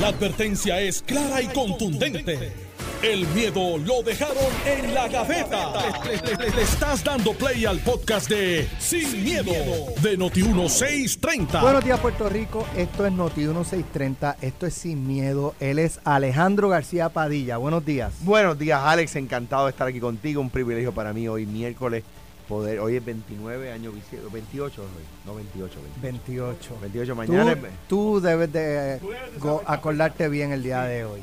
La advertencia es clara y contundente. El miedo lo dejaron en la gaveta. Le, le- le- le estás dando play al podcast de Sin, miedo, de Noti1630. Buenos días, Puerto Rico. Esto es Noti 1630. Esto es Sin Miedo. Él es Alejandro García Padilla. Buenos días. Buenos días, Alex. Encantado de estar aquí contigo. Un privilegio para mí hoy, miércoles. Poder, hoy es 29 años, bici- 28 hoy. No, 28, 28. 28. 28 Tú, mañana. es- tú debes de go- acordarte bien el día de hoy.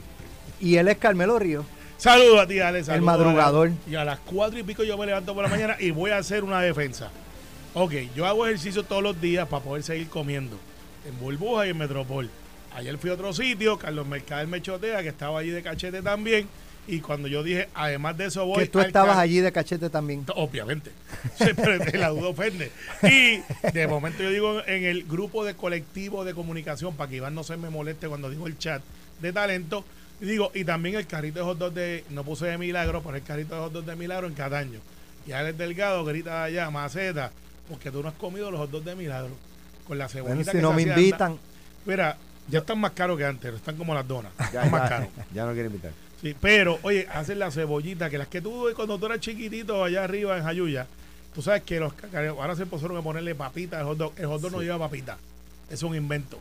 Y él es Carmelo Río. Saludos a ti, Alex. saludos madrugador. a la- Y a las cuatro y pico yo me levanto por la mañana y voy a hacer una defensa. Ok, yo hago ejercicio todos los días para poder seguir comiendo. En Burbuja y en Metropol. Ayer fui a otro sitio, Carlos Mercader me chotea, que estaba allí de cachete también. Y cuando yo dije, además de eso voy Que tú al estabas allí de cachete también. Obviamente. Siempre te la duda ofende. Y de momento yo digo en el grupo de colectivo de comunicación, para que Iván no se me moleste cuando digo el chat de talento, y digo, y también el carrito de hot dog de, no puse de milagro, pero el carrito de hot dog de milagro en Cataño. Y Alex Delgado grita allá, maceta, porque tú no has comido los hot dogs de milagro. Con la cebollita Bueno, si que no se me invitan. anda- Mira, ya están más caros que antes, están como las donas. ya, están más ya, caros. ya no quiero invitar. Sí, pero, oye, hacen la cebollita, que las que tú cuando tú eras chiquitito allá arriba en Jayuya, tú sabes que los cacareos ahora se pusieron a ponerle papita al hot dog. El hot dog no lleva papita. Es un invento.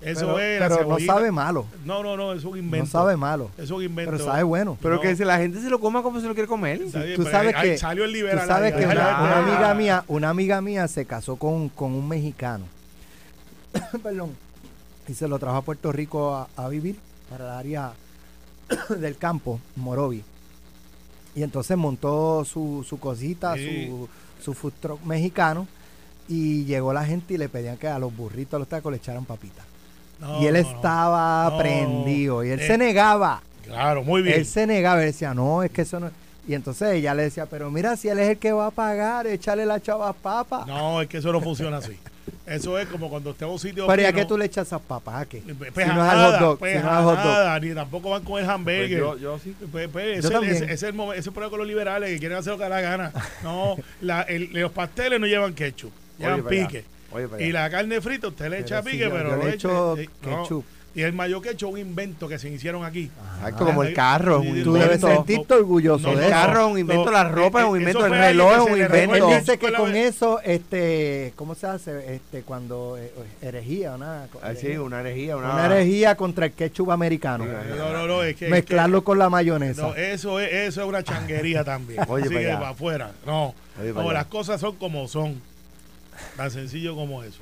Eso pero es la pero no cebollita. sabe malo. No, no, no, es un invento. No sabe malo. Es un invento. Pero sabe bueno. Pero No. que si la gente se lo coma como se lo quiere comer. Bien, Tú sabes ahí que, salió el tú liberal. sabes ahí, que una, amiga mía, una amiga mía se casó con, con un mexicano. Perdón. Y se lo trajo a Puerto Rico a, a vivir para el área del campo, Morovi. Y entonces montó su, su cosita, Sí. su, su food truck mexicano. Y llegó la gente y le pedían que a los burritos, a los tacos le echaran papitas. No, y él estaba No. prendido. Y él Eh, se negaba. Claro, muy bien. Él se negaba, él decía, no, es que eso no. Y entonces ella le decía, pero mira, si él es el que va a pagar, échale la chava papa. No, es que eso no funciona así. Eso es como cuando usted va a un sitio. pero ¿y a fino, qué tú le echas esas papas? ¿A qué? Pues si a no es hot dog, pues si no hot dog. nada, ni tampoco van con el Pues hamburger. yo, yo sí. Pues, pues, ese, Yo también. ese- ese es el momento, ese es el problema con los liberales que quieren hacer lo que da la gana. No, la- el- los pasteles no llevan ketchup, llevan Oye, pique. Oye, Y la carne frita usted le Pero echa si pique, yo- pero yo no le echo eh, no. Y el mayo ketchup es un invento que se hicieron aquí. Exacto, como el carro. un Tú debes invento. sentirte orgulloso No, de no, El carro es un invento, no, la ropa es un eh, invento, eso el reloj que es un invento. Él dice que con vez- eso, este, ¿cómo se hace? Este, cuando eh, herejía, una, Ah, sí, una herejía, una, una herejía contra el ketchup americano. Sí, No, no, no, es que. es Mezclarlo con la que- mayonesa. no, eso es, eso es una changuería también. Oye, Así para que allá. para afuera. No, Oye, para no allá. las cosas son como son. Tan sencillo como eso.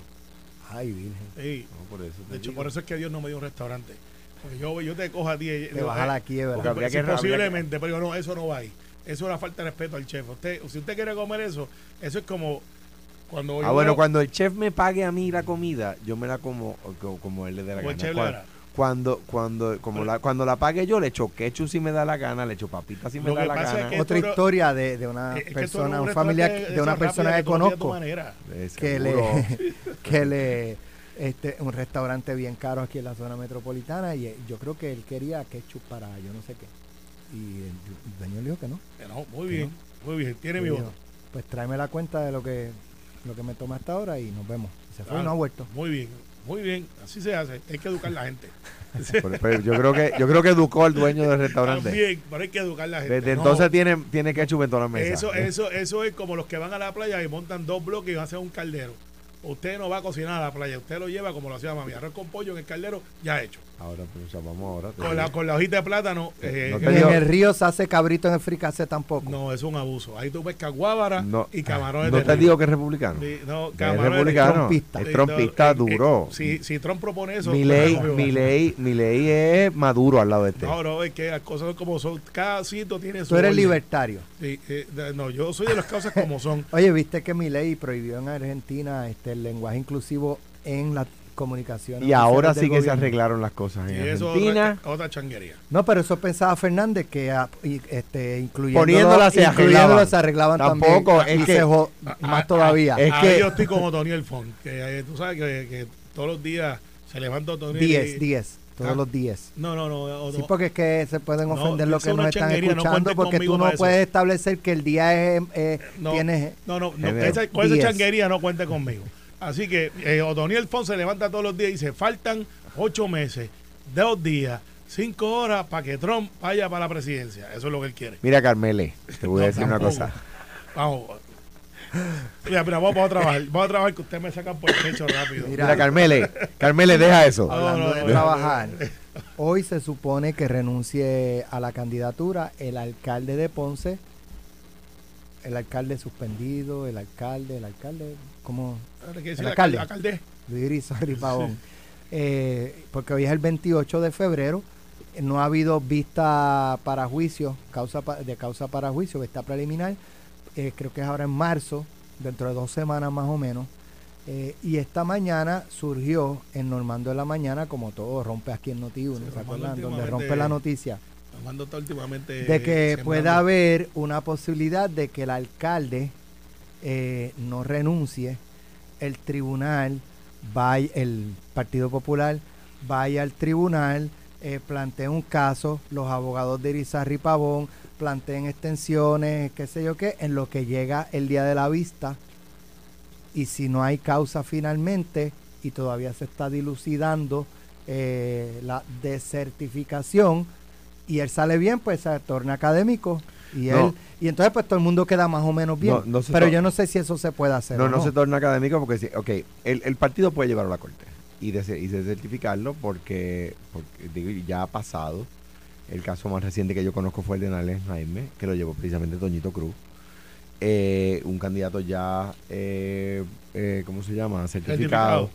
Ay, virgen. Sí. No, por eso te De hecho, digo. por eso es que Dios no me dio un restaurante. Porque yo, yo te cojo a ti. eh, Te baja la quiebra. Porque que- que- posiblemente, pero no, eso no va ahí. Eso es una falta de respeto al chef. Usted, si usted quiere comer eso, eso es como cuando Ah, yo bueno, cuando el chef me pague a mí la comida, yo me la como co- como él le dé la como el chef le. Cuando, cuando, como la, cuando la pague yo, le echo ketchup si me da la gana, le echo papitas si me Lo da que la pasa es gana. que- Otra no- historia de, de una Es que persona, un un familiar, restaurante de una esa persona rápida que tú lo pides a tu conozco. manera. Eh, que seguro. le que le este un restaurante bien caro aquí en la zona metropolitana y eh, yo creo que él quería ketchup para yo no sé qué y el, el dueño le dijo que no Que no, muy Que bien, muy bien. Tiene mi dijo, voto. pues tráeme la cuenta de lo que lo que me toma hasta ahora y nos vemos se fue y no ha vuelto Muy bien, muy bien. Así se hace. Hay que educar a la gente. Pero- pero yo creo que yo creo que educó al dueño del restaurante. También, pero hay que educar a la gente. Desde No, entonces tiene, tiene ketchup en las mesas. Eso, eso, eso es como los que van a la playa y montan dos bloques y van a hacer un caldero. Usted no va a cocinar a la playa, usted lo lleva como lo hacía mami, arroz con pollo en el caldero, ya hecho. Ahora, pues, o sea, vamos ahora. Con la, con la hojita de plátano, eh, No y te en el río se hace cabrito en el fricase tampoco no, es un abuso. Ahí tú pescas guábara No, y camarones no de te río. digo que es republicano. Sí, no, Es camarones de republicano. trompista. Es trompista no, eh, duro. eh, si, si Trump propone eso. mi pues, ley, no mi ley, mi ley es maduro al lado de este. No, no, es que las cosas como son. Cada sitio tiene su. tú eres libertario Sí, eh, no, yo soy de las cosas como son. oye viste que mi ley prohibió en Argentina este el lenguaje inclusivo en la comunicación y ahora sí que se arreglaron las cosas Y en eso es Argentina. otra, otra changuería. No, pero eso pensaba Fernández que ah, y, este, incluyéndolo, Poniéndola se incluyéndolo arreglaban. se arreglaban Tampoco, también. es y que- se jo- más todavía. es que- yo estoy como Otoniel Font, que eh, tú sabes que, que todos los días se levanta Otoniel. 10, y- 10, todos Ah. los 10. No, no, no. o- Sí, no. porque es que se pueden No, ofender los eso que nos están no escuchando porque tú no eso. puedes establecer que el día es, eh, no, tienes... no, no, no, esa, con esa 10. changuería no cuente conmigo. Así que eh, Otoniel Font se levanta todos los días y dice, faltan ocho meses. dos días, cinco horas para que Trump vaya para la presidencia. Eso es lo que él quiere. Mira, Carmele, te voy a decir una cosa. Vamos. Mira, mira, vamos, a trabajar. Vamos a trabajar que ustedes me sacan por el pecho rápido. Mira. Mira, Carmele, Carmele, deja eso. Hablando no, de trabajar, hoy se supone que renuncie a la candidatura el alcalde de Ponce, el alcalde suspendido, el alcalde, el alcalde, ¿cómo? ¿Qué dice El alcalde. Luis Irizarry Pavón. Eh, porque hoy es el 28 de febrero, no ha habido vista para juicio, causa pa- de causa para juicio, vista preliminar, eh, creo que es ahora en marzo, dentro de dos semanas más o menos. Eh, y esta mañana surgió en Normando de la Mañana, como todo rompe aquí en Noti1, Sí, ¿se acuerdan? Donde rompe la noticia Armando está últimamente. de que pueda haber una posibilidad de que el alcalde eh, no renuncie, el tribunal vaya, el Partido Popular vaya al tribunal, eh, un caso, los abogados de Irizarry Pavón planteen extensiones, qué sé yo qué, en lo que llega el día de la vista y si no hay causa finalmente y todavía se está dilucidando eh, la desertificación y él sale bien, pues se torna académico y No. él y entonces pues todo el mundo queda más o menos bien. No, no se Pero to- yo no sé si eso se puede hacer. No, o no se torna académico porque, sí, ok, el, el partido puede llevarlo a la corte y, de, y de certificarlo porque, porque digo, ya ha pasado. El caso más reciente que yo conozco fue el de Nales Jaime, que lo llevó precisamente Toñito Cruz. Eh, un candidato ya, eh, eh, ¿cómo se llama? Certificado.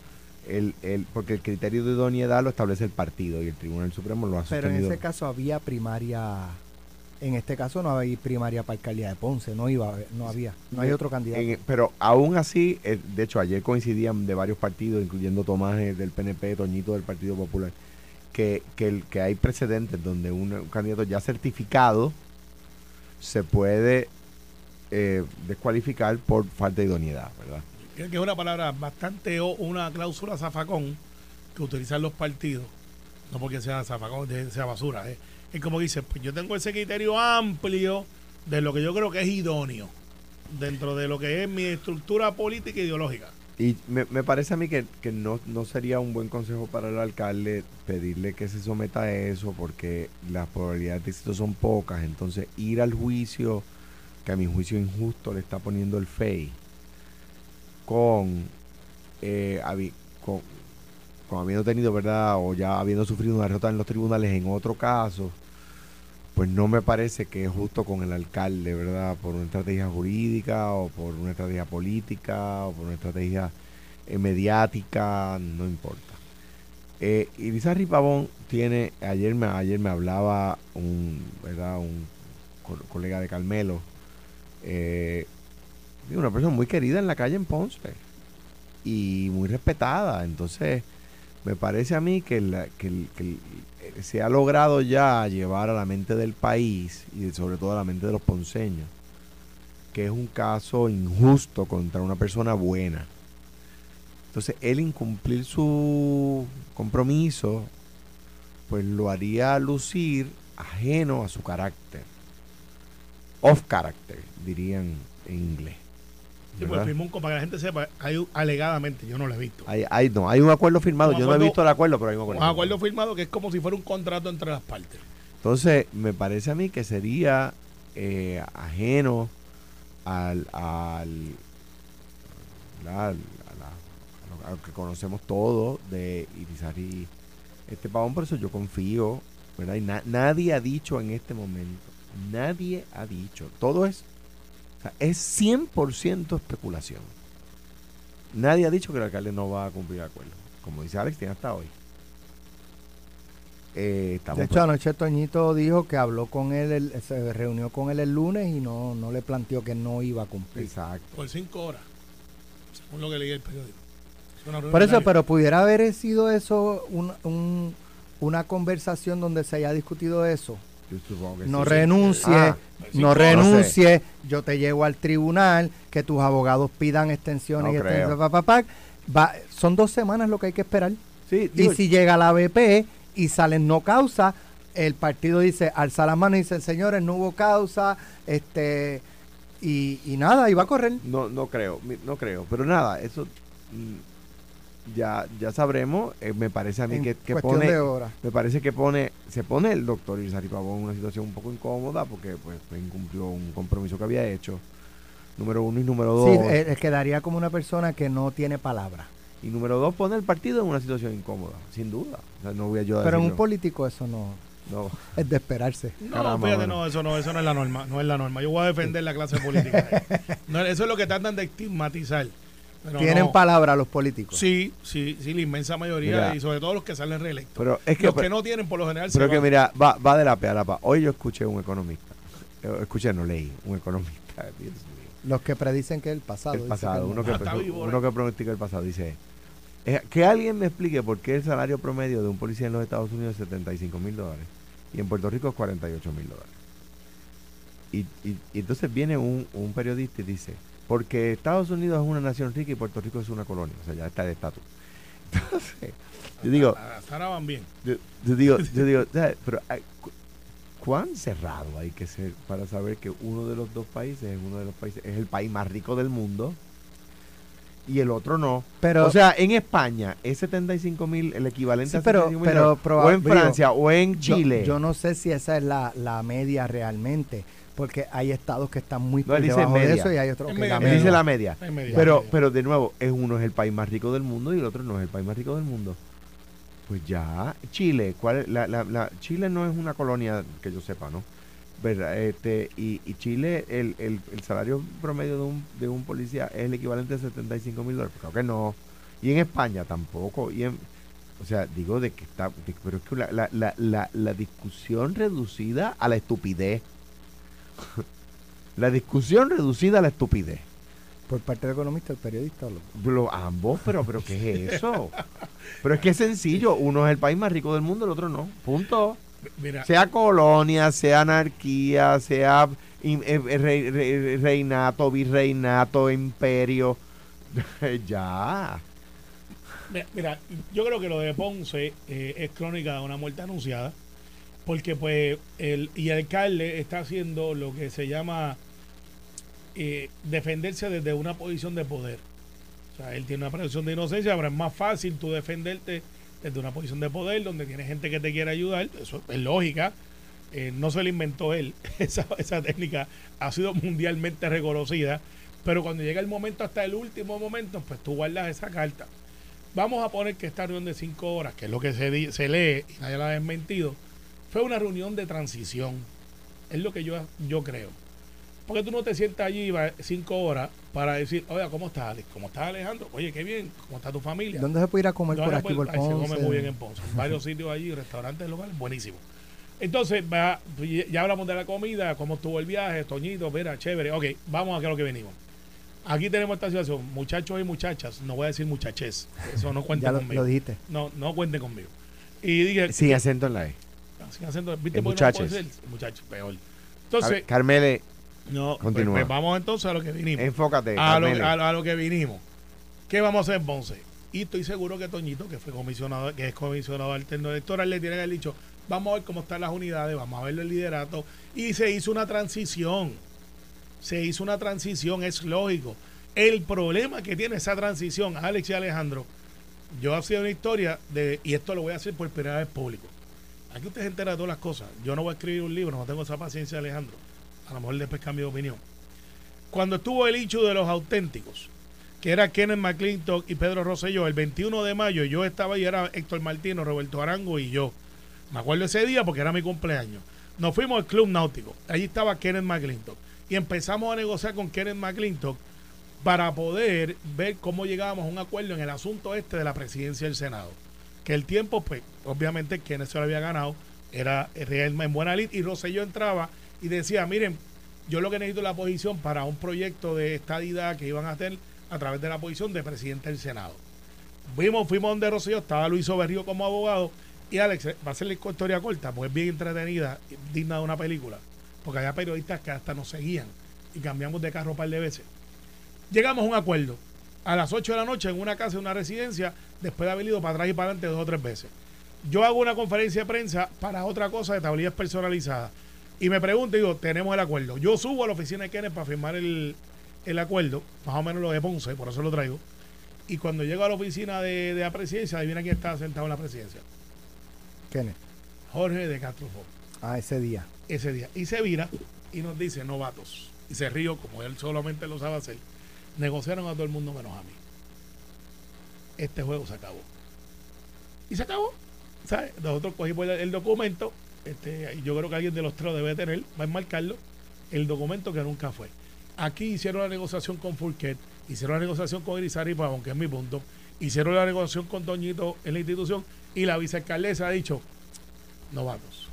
El, el, porque el criterio de idoneidad lo establece el partido y el Tribunal Supremo lo ha Pero en sostenido. ese caso había primaria. En este caso no había primaria para alcaldía de Ponce, no iba, no había, no hay otro candidato. En- pero aún así, eh, de hecho, ayer coincidían de varios partidos, incluyendo Tomás eh, del PNP, Toñito del Partido Popular, que, que, el, que hay precedentes donde un, un candidato ya certificado se puede eh, descualificar por falta de idoneidad, ¿verdad? Que es una palabra bastante o una cláusula zafacón que utilizan los partidos, no porque sea zafacón, sea basura. ¿eh? Es como dice, pues yo tengo ese criterio amplio de lo que yo creo que es idóneo dentro de lo que es mi estructura política e ideológica. Y me, me parece a mí que, que no, no sería un buen consejo para el alcalde pedirle que se someta a eso porque las probabilidades de éxito son pocas. Entonces, ir al juicio, que a mi juicio injusto le está poniendo el FEI, con, eh, con, con habiendo tenido, ¿verdad? O ya habiendo sufrido una derrota en los tribunales en otro caso, pues no me parece que es justo con el alcalde, ¿verdad? Por una estrategia jurídica o por una estrategia política o por una estrategia eh, mediática, no importa. Eh, Irizarry Pavón tiene, ayer me, ayer me hablaba un, ¿verdad? Un co- colega de Carmelo, eh, una persona muy querida en la calle en Ponce y muy respetada, entonces me parece a mí que, la- que eh, se ha logrado ya llevar a la mente del país y sobre todo a la mente de los ponceños que es un caso injusto contra una persona buena. Entonces, él incumplir su compromiso, pues lo haría lucir ajeno a su carácter. Off character, dirían en inglés. Sí, ¿verdad? firmó un, para que la gente sepa, hay alegadamente, yo no lo he visto. Hay, hay- no, hay un acuerdo firmado. Un Yo no he visto el acuerdo, pero hay un acuerdo. Un acuerdo firmado que es como si fuera un contrato entre las partes. Entonces, me parece a mí que sería eh, ajeno al, al, la- a, la- a lo, que conocemos todos de Irizarry este pavón. Por eso yo confío, ¿verdad? Y na- nadie ha dicho en este momento, nadie ha dicho, todo es, sea, es 100% especulación. Nadie ha dicho que el alcalde no va a cumplir el acuerdo. Como dice Alex, tiene hasta hoy. Eh, estamos De hecho, anoche Toñito dijo que habló con él, el- se reunió con él el lunes y no, no le planteó que no iba a cumplir. Exacto. Por cinco horas, según lo que leí en el periódico. Es Por eso, pero pudiera haber sido eso un- un- una conversación donde se haya discutido eso. Yo supongo que No sí. renuncie, Ah, sí, no no renuncie, yo te llevo al tribunal, que tus abogados pidan extensiones No y creo. extensiones, pa, pa, pa. Va- son dos semanas lo que hay que esperar. Sí, Y digo, si llega la BP y salen no causa, el partido dice, alza las manos y dice, señores, no hubo causa, este y, y nada, y va a correr. no, no creo, no creo. Pero nada, eso. Ya ya sabremos. Eh, me parece a mí En que, que pone me parece que pone se pone el doctor Irizarry Pavón en una situación un poco incómoda porque pues incumplió un compromiso que había hecho. Número uno y número dos. Sí, eh, quedaría como una persona que no tiene palabra. Y número dos, pone el partido en una situación incómoda, sin duda. O sea, no voy a yo Pero en un político eso no No. es de esperarse. No, Caramba, fíjate, bueno. no, eso no, eso no es la norma, no es la norma. Yo voy a defender la clase política. No, eso es lo que tratan de estigmatizar. Pero Tienen no. palabra los políticos. Sí, sí, sí, la inmensa mayoría Mira. y sobre todo los que salen reelectos. Pero es que, los que no tienen por lo general se pero que van. mira, va, va de la pe a la pa. Hoy yo escuché un economista. Eh, Escuché, no leí, un economista. Dios mío. Los que predicen que el pasado. el dice pasado, que uno no. que, Ah, vivo, uno que pronostica el pasado, dice, eh, que alguien me explique por qué el salario promedio de un policía en los Estados Unidos es 75 mil dólares y en Puerto Rico es 48 mil dólares. Y, y- y entonces viene un, un periodista y dice, porque Estados Unidos es una nación rica y Puerto Rico es una colonia, o sea, ya está de estatus. Entonces, yo digo, Hasta ahora van bien. yo, yo digo, yo digo, pero ¿cuán cerrado hay que ser para saber que uno de los dos países es uno de los países, es el país más rico del mundo y el otro no? Pero o sea, en España es 75 mil, el equivalente Sí, a pero- 75 mil pero dólares, o en digo, Francia o en yo- Chile. Yo, no sé si esa es la, la media realmente, porque hay estados que están muy No, él dice debajo de media. eso y hay otros que media, la Él media. dice la media. Pero, media. pero de nuevo, es uno es el país más rico del mundo y el otro no es el país más rico del mundo. Pues ya, Chile, ¿cuál es? La, la, la- Chile no es una colonia que yo sepa, ¿no? ¿Verdad? Este, y, y Chile, el, el, el salario promedio de un, de un policía es el equivalente a 75 mil dólares. Creo que no. Y en España tampoco. Y en, o sea, digo de que está, de- pero es que la, la, la, la discusión reducida a la estupidez. La discusión reducida a la estupidez. por parte del economista, el periodista. lo- Lo- ambos, pero, pero ¿qué es eso? pero es que es sencillo, uno es el país más rico del mundo, el otro no. Punto. Mira, Sea colonia, sea anarquía, sea eh, eh, rei- rei- reinato, virreinato, imperio. ya. mira, mira, yo creo que lo de Ponce eh, es crónica de una muerte anunciada, porque pues el y el alcalde está haciendo lo que se llama eh, defenderse desde una posición de poder. O sea, él tiene una presunción de inocencia, pero es más fácil tú defenderte desde una posición de poder donde tienes gente que te quiere ayudar. Eso es lógica. Eh, no se lo inventó él. Esa, técnica ha sido mundialmente reconocida. Pero cuando llega el momento, hasta el último momento, pues tú guardas esa carta. Vamos a poner que esta reunión de cinco horas, que es lo que se, se lee y nadie la ha desmentido, fue una reunión de transición. Es lo que yo, yo creo. Porque tú no te sientas allí va, cinco horas para decir, oye, ¿cómo estás, Alex? ¿Cómo estás, Alejandro? Oye, qué bien, ¿cómo está tu familia? ¿Dónde se puede ir a comer por aquí, por pues, ahí se come Ponce? muy bien en Ponce. Varios sitios allí, restaurantes locales, buenísimo. Entonces, va, pues, ya hablamos de la comida, cómo estuvo el viaje, Toñito, mira, chévere. Ok, vamos a lo que venimos. Aquí tenemos esta situación, muchachos y muchachas, no voy a decir muchaches, eso no cuenten Ya lo, conmigo. lo dijiste. No, no cuenten conmigo. Y dije, Sin acento en la E. sin acento, ¿viste En por qué no puedo muchaches. decir? Muchachos, peor. Entonces, ver, Carmele, no, pues, continúa. pues vamos entonces a lo que vinimos. enfócate. a lo, a- a lo que vinimos. ¿Qué vamos a hacer en Ponce? Y estoy seguro que Toñito, que fue comisionado, que es comisionado alterno electoral, le tiene que haber dicho, vamos a ver cómo están las unidades, vamos a ver el liderato. Y se hizo una transición. Se hizo una transición, es lógico. El problema que tiene esa transición, Alex y Alejandro, yo sido una historia de, y esto lo voy a hacer por primera vez público. Aquí usted se entera de todas las cosas. Yo no voy a escribir un libro, no tengo esa paciencia, Alejandro. A lo mejor después cambio de opinión. Cuando estuvo el hecho de los auténticos, que era Kenneth McClintock y Pedro Rosselló, el 21 de mayo yo estaba y era Héctor Martino, Roberto Arango y yo. Me acuerdo ese día porque era mi cumpleaños. Nos fuimos al Club Náutico. Allí estaba Kenneth McClintock. Y empezamos a negociar con Kenneth McClintock para poder ver cómo llegábamos a un acuerdo en el asunto este de la presidencia del Senado. Que el tiempo, pues, obviamente, Kenneth se lo había ganado, era Real en buena lid, y Rosselló entraba y decía, miren, yo lo que necesito es la posición para un proyecto de estadidad que iban a hacer a través de la posición de presidente del Senado. Fuimos, fuimos donde Rosselló, estaba Luis Oberrío como abogado, y Alex, va a ser la historia corta, pues es bien entretenida, digna de una película, porque había periodistas que hasta nos seguían y cambiamos de carro un par de veces. Llegamos a un acuerdo a las 8 de la noche en una casa, en una residencia, después de haber ido para atrás y para adelante dos o tres veces. Yo hago una conferencia de prensa para otra cosa de tablillas personalizadas. Y me pregunto, digo, tenemos el acuerdo. Yo subo a la oficina de Kenneth para firmar el, el acuerdo, más o menos lo de Ponce, por eso lo traigo. Y cuando llego a la oficina de, de la presidencia, adivina quién estaba sentado en la presidencia. Kenneth. Jorge de Castro Ah, ese día. ese día. Y se vira y nos dice, novatos. Y se río, como él solamente lo sabe hacer. Negociaron a todo el mundo menos a mí. Este juego se acabó. Y se acabó. ¿Sabes? Nosotros cogimos el, el documento. Este, yo creo que alguien de los tres lo debe tener, va a enmarcarlo. El documento que nunca fue. Aquí hicieron la negociación con Fulquet, hicieron la negociación con Irizarry Pavón, que es mi punto, hicieron la negociación con Toñito en la institución y la vicealcaldesa ha dicho, no vamos,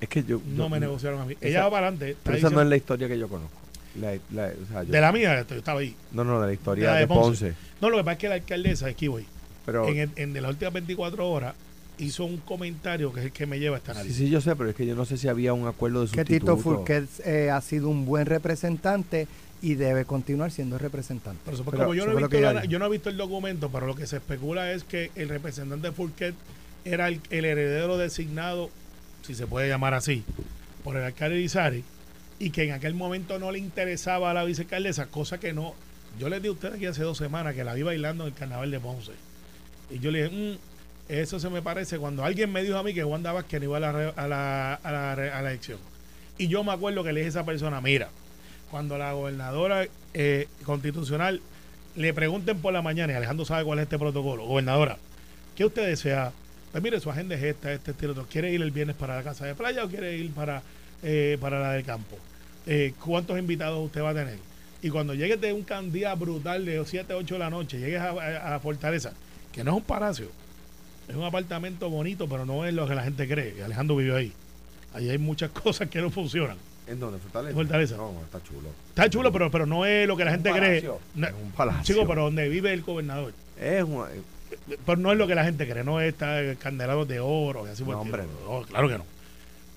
Es que yo. no yo- me negociaron a mí. esa- Ella va para adelante. Pero esa no es la historia que yo conozco. La- la- o sea, yo- de la mía, yo estaba ahí. no, no, de la historia de la de, de Ponce. Ponce. No, lo que pasa es que la alcaldesa, aquí voy, Pero. en, el- en de las últimas 24 horas hizo un comentario que es el que me lleva a esta Sí, análisis. sí, yo sé, pero es que yo no sé si había un acuerdo de Que sustituto. Tito Fulquet eh, ha sido un buen representante y debe continuar siendo representante. Pues, Pero como yo no, he visto que ella la- dijo. yo no he visto el documento, pero lo que se especula es que el representante de Fulquet era el, el heredero designado, si se puede llamar así, por el alcalde Izari, y que en aquel momento no le interesaba a la vicealcaldesa, cosa que no. Yo les di a ustedes aquí hace dos semanas que la vi bailando en el carnaval de Ponce. Y yo le dije, "Mm, eso se me parece cuando alguien me dijo a mí que Wanda Vázquez no iba a la, a la, a la elección. Y yo me acuerdo que le dije a esa persona, mira, cuando la gobernadora eh, constitucional le pregunten por la mañana, y Alejandro sabe cuál es este protocolo, gobernadora, ¿qué usted desea? Pues mire, su agenda es esta, este estilo. ¿quiere ir el viernes para la casa de playa o quiere ir para, eh, para la del campo? Eh, ¿Cuántos invitados usted va a tener? Y cuando llegues de un can- día brutal de 7, 8 de la noche, llegues a, a- a Fortaleza, que no es un palacio, es un apartamento bonito, pero no es lo que la gente cree. Y Alejandro vivió ahí. Ahí hay muchas cosas que no funcionan. ¿En dónde? ¿Fortaleza? Fortaleza. No, está chulo. Está chulo, pero, pero no es lo que la gente un cree. No- Es un palacio. Chico, pero donde vive el gobernador. Es un, Pero no es lo que la gente cree, no es estar candelados de oro y así No, hombre. No, claro que no.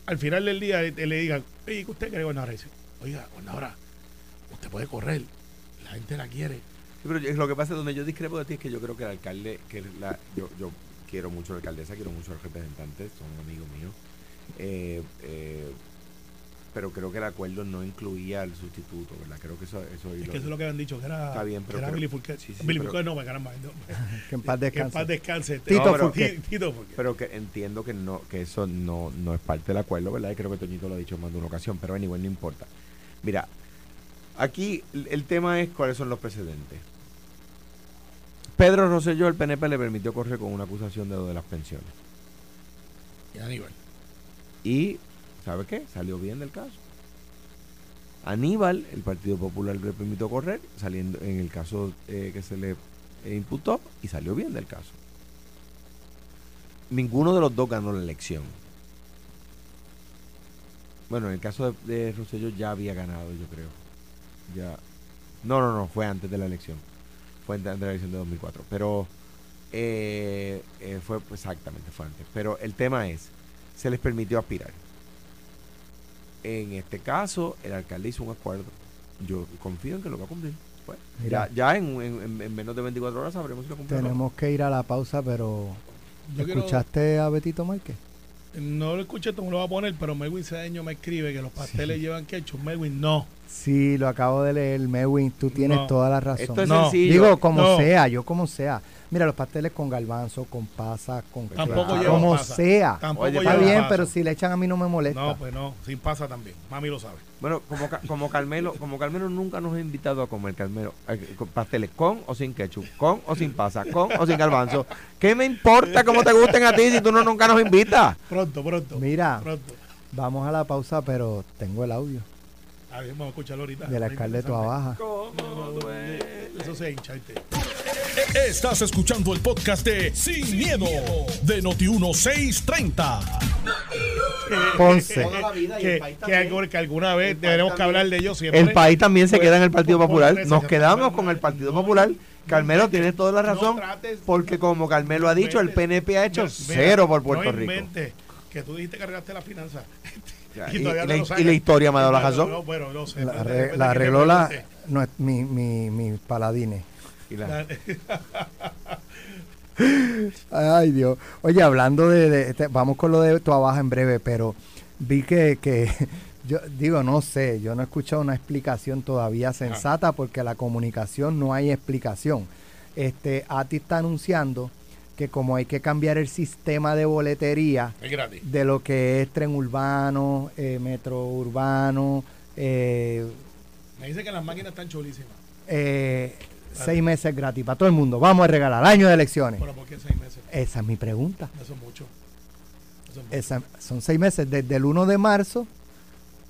Al final del día le, le digan, oye, ¿qué usted cree, gobernadora? Y dice, oiga, gobernadora, usted puede correr, la gente la quiere. Sí, pero yo- lo que pasa donde yo discrepo de ti es que yo creo que el alcalde, que la, yo, yo quiero mucho a la alcaldesa, quiero mucho a los representantes, son amigos míos. Eh, eh, pero creo que el acuerdo no incluía al sustituto, ¿verdad? Creo que eso, eso Es que eso es lo que habían dicho, que era, Está bien, que pero- era pero- Billy Fulquet. sí, sí, Billy pero- Fulquet no, me caramba. no. Que en paz Que en descanse. paz descanse. Tito No, pero- Fulquet. Tito Fulquet. Pero que entiendo que no que eso no, no es parte del acuerdo, ¿verdad? Y creo que Toñito lo ha dicho más de una ocasión, pero anyway, no importa. Mira, aquí el, el tema es cuáles son los precedentes. Pedro Rosselló, el PNP, le permitió correr con una acusación de lo de las pensiones. Y Aníbal. Y, ¿sabe qué? Salió bien del caso. Aníbal, el Partido Popular le permitió correr, saliendo en el caso eh, que se le eh, imputó, y salió bien del caso. Ninguno de los dos ganó la elección. Bueno, en el caso de, de ya había ganado, yo creo. Ya. No, no, no, fue antes de la elección. Fue antes de la elección de 2004. Pero eh, eh, fue exactamente, fue antes. Pero el tema es, se les permitió aspirar. En este caso, el alcalde hizo un acuerdo. Yo confío en que lo va a cumplir. Pues, Mira. ya ya en, en- en menos de 24 horas sabremos si lo no. Tenemos que ir a la pausa, pero Yo quiero- ¿escuchaste a Betito Márquez? No lo escuché, tú me lo vas a poner, pero Melwin Cedeño me escribe que los pasteles llevan ketchup. Melwin, no. Sí, lo acabo de leer, Mewin, tú tienes No. toda la razón. Esto es No. sencillo. Digo, como No. sea, yo como sea. Mira, los pasteles con garbanzo, con pasas, con Tampoco lleva como pasa. sea. Tampoco Oye, Está bien, pasa. pero si le echan a mí no me molesta. No, pues no, sin pasa también. Mami lo sabe. Bueno, como, como Carmelo, como Carmelo nunca nos ha invitado a comer Carmelo, eh, con pasteles con o sin ketchup, con o sin pasa, con o sin garbanzo. ¿Qué me importa cómo te gusten a ti si tú no nunca nos invitas? Pronto, pronto. Mira, Pronto. vamos a la pausa, pero tengo el audio A ver, vamos a escucharlo ahorita. del alcalde de Toa Baja. Eso se hincha, ¿viste? Estás escuchando el podcast de Sin, miedo, de Noti1630. Ponce. Que, el país que que alguna vez tenemos que hablar de ellos siempre. El país también se Pues, queda en el Partido Popular. Nos quedamos con el Partido Popular. Carmelo tiene toda la razón. Porque como Carmelo ha dicho, el PNP ha hecho cero por Puerto Rico. que tú dijiste que cargaste la finanza. Y no la, y historia me ha dado la razón. No, bueno, no sé. La, te arregló la, no, mi, mi, mi paladines. Y la- La- Ay, Dios. Oye, hablando de, de- este, vamos con lo de tu Baja en breve, pero vi que, que yo digo, no sé, yo no he escuchado una explicación todavía sensata porque la comunicación no hay explicación. este, ATI está anunciando que como hay que cambiar el sistema de boletería de lo que es tren urbano, eh, metro urbano, eh, Me dice que las máquinas están chulísimas. eh, seis meses gratis para todo el mundo. Vamos a regalar año de elecciones. Bueno, ¿por qué seis meses? Esa es mi pregunta. Eso es mucho. Eso es mucho. Esa- son seis meses, desde el 1 de marzo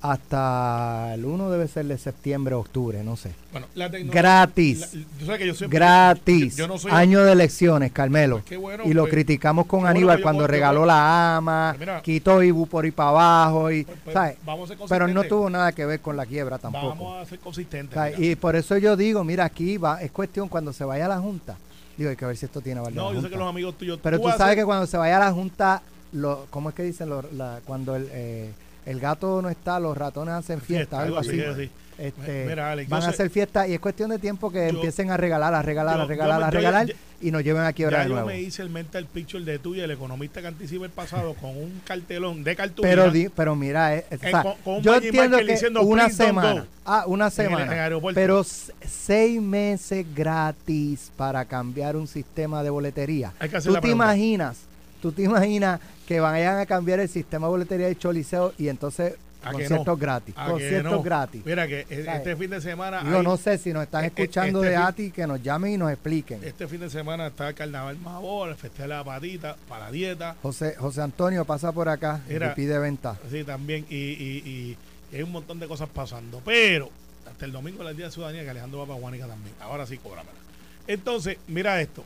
hasta el 1 debe ser de septiembre, octubre, no sé. Bueno, la. Gratis. la- tú sabes que yo siempre- Gratis. Yo, yo no soy. Año de elecciones, Carmelo. Pues bueno, y lo pues, criticamos con bueno Aníbal cuando regaló la AMA, Pues mira. quitó Ibu por ahí para abajo. Y, Pues- ¿sabes? vamos a ser Pero no tuvo nada que ver con la quiebra tampoco. Vamos a ser consistentes. Y por eso yo digo, mira, aquí va, es cuestión cuando se vaya a la Junta. Digo, hay que ver si esto tiene valor. No, yo sé que los amigos tuyos. Pero tú, sabes que cuando se vaya a la Junta, lo, ¿cómo es que dicen? Lo- la- cuando el, eh, el gato no está, los ratones hacen fiesta, algo así. sí. Este, Mira, Alex, yo van a hacer fiesta y es cuestión de tiempo que Yo- empiecen a regalar, a regalar, yo- a regalar, yo a regalar y nos lleven a quiebra Ya yo nuevo. me hice el mental picture de tú y el economista que anticipa el pasado con un cartelón de cartulina. Pero, di- pero mira, eh, o sea, con- con un yo entiendo que diciendo, una "Please don't semana, go", ah, una en el- semana, en el aeropuerto. pero seis meses gratis para cambiar un sistema de boletería. Hay que hacer ¿Tú la te pregunta. imaginas? ¿Tú te imaginas que vayan a cambiar el sistema de boletería de Choliseo y entonces ¿A que conciertos no? gratis? ¿A que Conciertos no? gratis. Mira que e- ¿Sabes? este fin de semana. Hay- no sé si nos están eh, eh, escuchando este de ATI, que nos llamen y nos expliquen. Este fin de semana está el Carnaval Mabor, el Festival de la Patita, para la dieta. José, José Antonio pasa por acá y pide venta. Sí, también. Y, y- hay un montón de cosas pasando. Pero hasta el domingo el Día de Ciudadanía que Alejandro va para Guanica también. Ahora sí, cóbramela. Entonces, mira esto.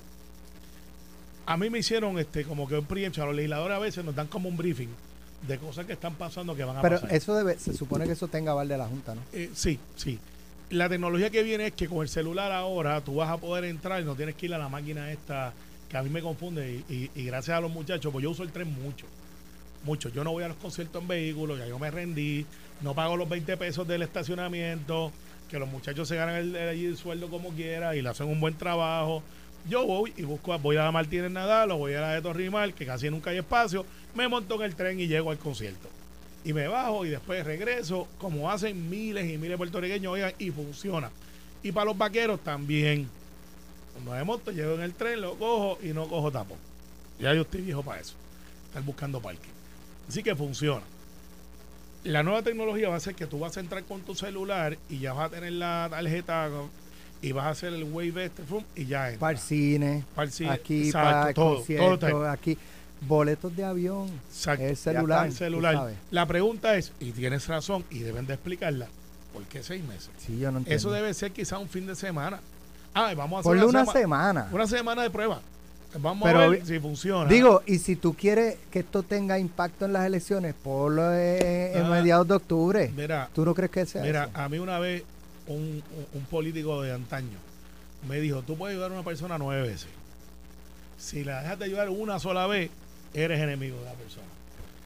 A mí me hicieron este como que un preemption. Los legisladores a veces nos dan como un briefing de cosas que están pasando que van a Pero pasar. eso debe, se supone que eso tenga aval de la Junta, ¿no? Eh, sí, sí. La tecnología que viene es que con el celular ahora tú vas a poder entrar y no tienes que ir a la máquina esta que a mí me confunde y, y- y gracias a los muchachos, pues yo uso el tren mucho, mucho. Yo no voy a los conciertos en vehículos, ya yo me rendí, no pago los 20 pesos del estacionamiento, que los muchachos se ganan el, el- el sueldo como quiera y le hacen un buen trabajo. Yo voy y busco, voy a la Martínez Nadal o voy a la de Torrimal, que casi nunca hay espacio, me monto en el tren y llego al concierto y me bajo y después regreso, como hacen miles y miles de puertorriqueños, oigan, y funciona. Y para los vaqueros también. Cuando me monto, llego en el tren, lo cojo y no cojo tapón. Ya yo estoy viejo para eso. Estar buscando parque. Así que funciona. La nueva tecnología va a ser que tú vas a entrar con tu celular y ya vas a tener la tarjeta y vas a hacer el wave este y ya entra. Para el cine, Para el cine, aquí, exacto, para el todo, todo concierto, aquí. Boletos de avión, Exacto. el celular, el celular. La pregunta es, y tienes razón, y deben de explicarla, ¿por qué seis meses? Sí, yo no entiendo. Eso debe ser quizá un fin de semana. Ah, y vamos a hacer Ponle una sema- semana. una semana de prueba. Vamos Pero a ver si funciona. Digo, y si tú quieres que esto tenga impacto en las elecciones, ponlo en, en Ah, mediados de octubre. mira, ¿Tú no crees que sea mira, eso? a mí una vez un, un- político de antaño me dijo, tú puedes ayudar a una persona nueve veces. Si la dejas de ayudar una sola vez, eres enemigo de la persona.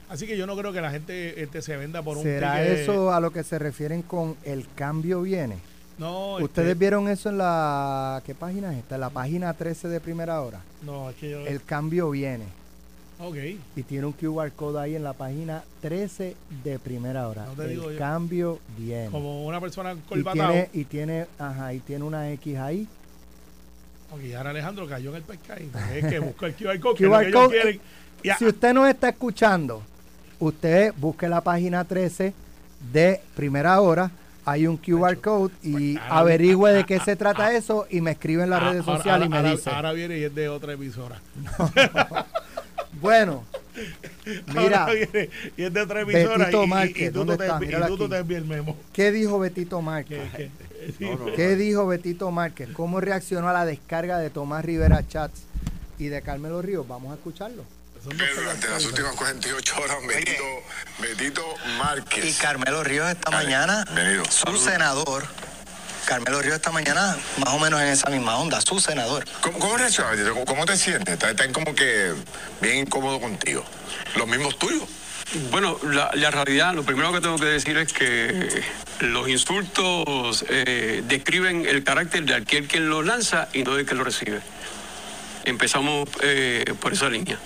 Así que yo no creo que la gente este, se venda por un ¿Será eso a lo que se refieren con el cambio viene? No, ¿Ustedes este, vieron eso en la... ¿Qué página es esta? En la página 13 de primera hora. No, es que yo... El cambio viene. Ok. Y tiene un QR code ahí en la página 13 de primera hora. No te el digo yo. cambio viene. Como una persona Y colbatado. tiene, y tiene, ajá, y tiene una X ahí. Ok, y ahora Alejandro cayó en el pescadito. Es que busca el QR code, que es lo QR que ellos code, quieren. Y a- Si usted nos está escuchando, usted busque la página 13 de primera hora. Hay un QR code y Pues, averigüe de ah, qué ah, se trata eso y me escribe en las Ah, redes ahora- sociales y me ahora- dice. Ahora viene y es de otra emisora. Bueno, mira, Ahora viene y es de otra emisora. Betito y- y, Márquez, y tú, ¿dónde no te, y tú te envías el memo. ¿qué dijo Betito Márquez? No, no. ¿Qué dijo Betito Márquez? ¿Cómo reaccionó a la descarga de Tomás Rivera Chats y de Carmelo Ríos? Vamos a escucharlo. Durante las últimas 48 horas, Betito, Betito Márquez. Y Carmelo Ríos esta Dale, mañana, bienvenido. su senador, Carmelo Ríos esta mañana, más o menos en esa misma onda, su senador. ¿Cómo, cómo reaccionas? ¿Cómo, te sientes? Estás como que bien incómodo contigo. Los mismos tuyos. Bueno, la, la realidad, lo primero que tengo que decir es que los insultos eh, describen el carácter de aquel que los lanza y no del que lo recibe. Empezamos eh, por esa línea.